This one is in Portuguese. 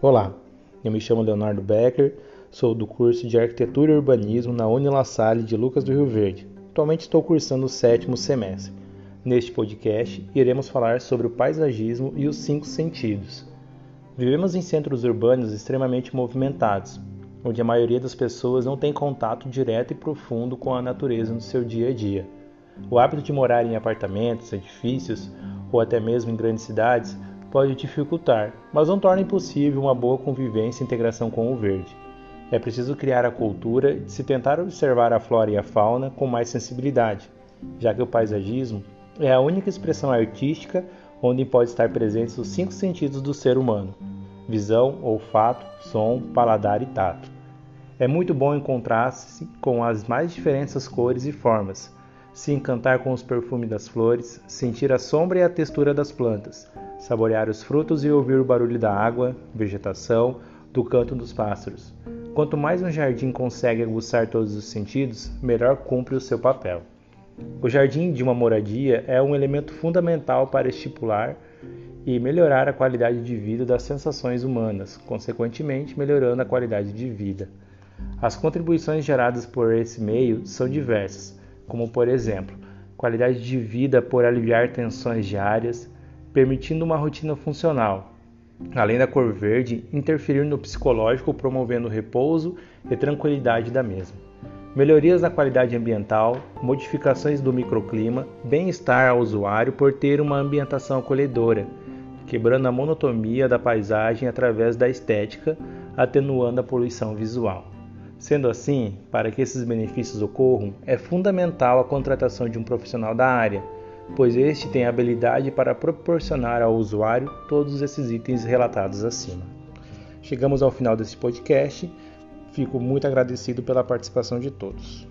Olá, eu me chamo Leonardo Becker, sou do curso de Arquitetura e Urbanismo na Unila Salle de Lucas do Rio Verde. Atualmente estou cursando o sétimo semestre. Neste podcast, iremos falar sobre o paisagismo e os cinco sentidos. Vivemos em centros urbanos extremamente movimentados, onde a maioria das pessoas não tem contato direto e profundo com a natureza no seu dia a dia. O hábito de morar em apartamentos, edifícios ou até mesmo em grandes cidades pode dificultar, mas não torna impossível uma boa convivência e integração com o verde. É preciso criar a cultura de se tentar observar a flora e a fauna com mais sensibilidade, já que o paisagismo é a única expressão artística onde pode estar presentes os cinco sentidos do ser humano: visão, olfato, som, paladar e tato. É muito bom encontrar-se com as mais diferentes cores e formas, se encantar com os perfumes das flores, sentir a sombra e a textura das plantas, saborear os frutos e ouvir o barulho da água, vegetação, do canto dos pássaros. Quanto mais um jardim consegue aguçar todos os sentidos, melhor cumpre o seu papel. O jardim de uma moradia é um elemento fundamental para estipular e melhorar a qualidade de vida das sensações humanas, consequentemente melhorando a qualidade de vida. As contribuições geradas por esse meio são diversas, como por exemplo, qualidade de vida por aliviar tensões diárias, permitindo uma rotina funcional. Além da cor verde, interferir no psicológico promovendo repouso e tranquilidade da mesma. Melhorias na qualidade ambiental, modificações do microclima, bem-estar ao usuário por ter uma ambientação acolhedora, quebrando a monotonia da paisagem através da estética, atenuando a poluição visual. Sendo assim, para que esses benefícios ocorram, é fundamental a contratação de um profissional da área, pois este tem habilidade para proporcionar ao usuário todos esses itens relatados acima. Chegamos ao final desse podcast. Fico muito agradecido pela participação de todos.